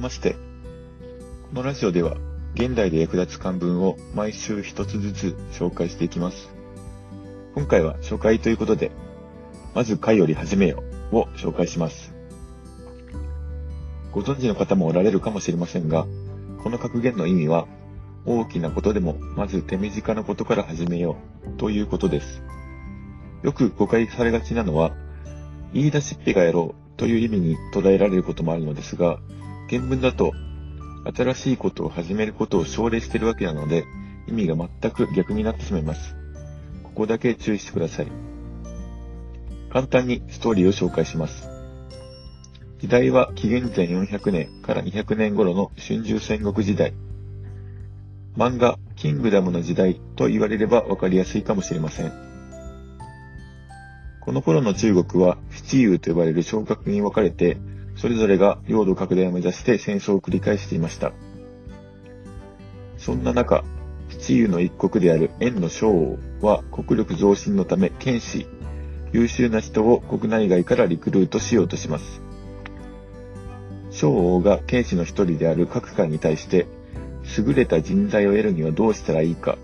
まして。このラジオでは、現代で役立つ漢文を毎週一つずつ紹介していきます。今回は初回ということで、まず回より始めよを紹介します。ご存知の方もおられるかもしれませんが、この格言の意味は、大きなことでもまず手短なことから始めようということです。よく誤解されがちなのは、言い出しっぺがやろうという意味に捉えられることもあるのですが、原文だと、新しいことを始めることを奨励しているわけなので、意味が全く逆になってしまいます。ここだけ注意してください。簡単にストーリーを紹介します。時代は紀元前400年から200年頃の春秋戦国時代。漫画、キングダムの時代と言われればわかりやすいかもしれません。この頃の中国は、七雄と呼ばれる小国に分かれて、それぞれが領土拡大を目指して戦争を繰り返していました。そんな中、七雄の一国である円の将王は国力増進のため剣士、優秀な人を国内外からリクルートしようとします。将王が剣士の一人である各界に対して、優れた人材を得るにはどうしたらいいか、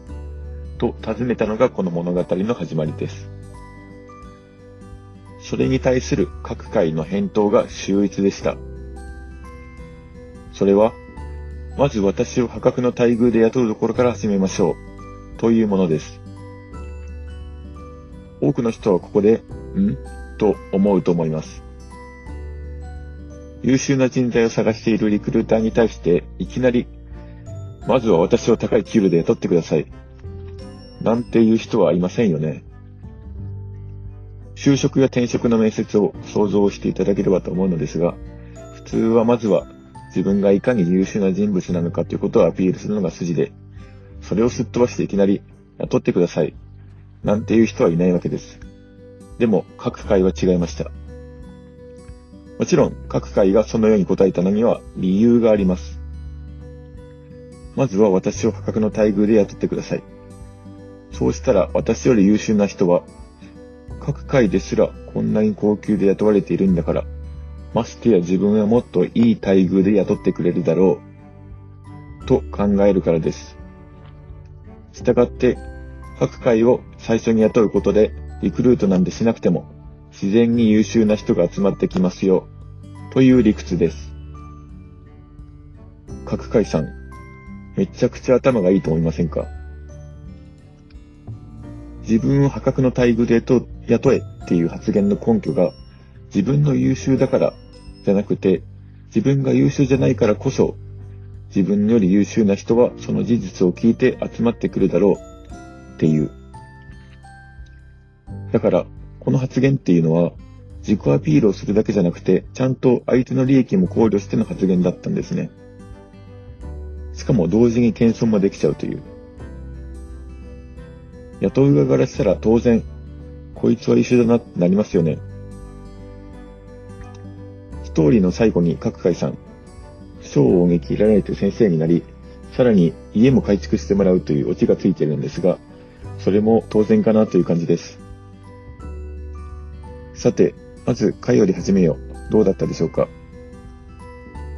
と尋ねたのがこの物語の始まりです。それに対する各界の返答が秀逸でした。それは、まず私を破格の待遇で雇うところから始めましょう、というものです。多くの人はここで、ん？と思うと思います。優秀な人材を探しているリクルーターに対して、いきなり、まずは私を高い給料で雇ってください。なんていう人はいませんよね。就職や転職の面接を想像していただければと思うのですが、普通はまずは自分がいかに優秀な人物なのかということをアピールするのが筋で、それをすっ飛ばしていきなり雇ってください。なんていう人はいないわけです。でも各界は違いました。もちろん各界がそのように答えたのには理由があります。まずは私を破格の待遇で雇ってください。そうしたら私より優秀な人は各界ですらこんなに高級で雇われているんだから、ましてや自分はもっといい待遇で雇ってくれるだろう、と考えるからです。したがって、各界を最初に雇うことで、リクルートなんてしなくても、自然に優秀な人が集まってきますよ、という理屈です。各界さん、めちゃくちゃ頭がいいと思いませんか？自分を破格の待遇でと雇えっていう発言の根拠が自分の優秀だからじゃなくて自分が優秀じゃないからこそ自分より優秀な人はその事実を聞いて集まってくるだろうっていう。だからこの発言っていうのは自己アピールをするだけじゃなくてちゃんと相手の利益も考慮しての発言だったんですね。しかも同時に謙遜もできちゃうという。雇う側からしたら当然、こいつは優秀だなってなりますよね。ストーリーの最後に各界さん、小王に切られて先生になり、さらに家も改築してもらうというオチがついてるんですが、それも当然かなという感じです。さて、まず回より始めよう。どうだったでしょうか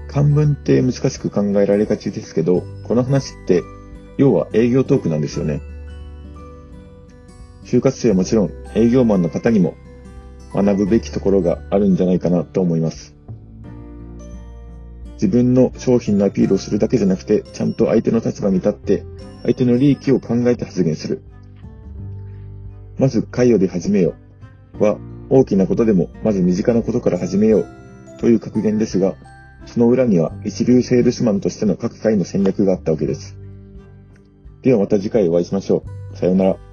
漢文って難しく考えられがちですけど、この話って、要は営業トークなんですよね。就活生はもちろん営業マンの方にも学ぶべきところがあるんじゃないかなと思います。自分の商品のアピールをするだけじゃなくて、ちゃんと相手の立場に立って、相手の利益を考えて発言する。まず、会話で始めようは、大きなことでも、まず身近なことから始めようという格言ですが、その裏には一流セールスマンとしての各回の戦略があったわけです。ではまた次回お会いしましょう。さようなら。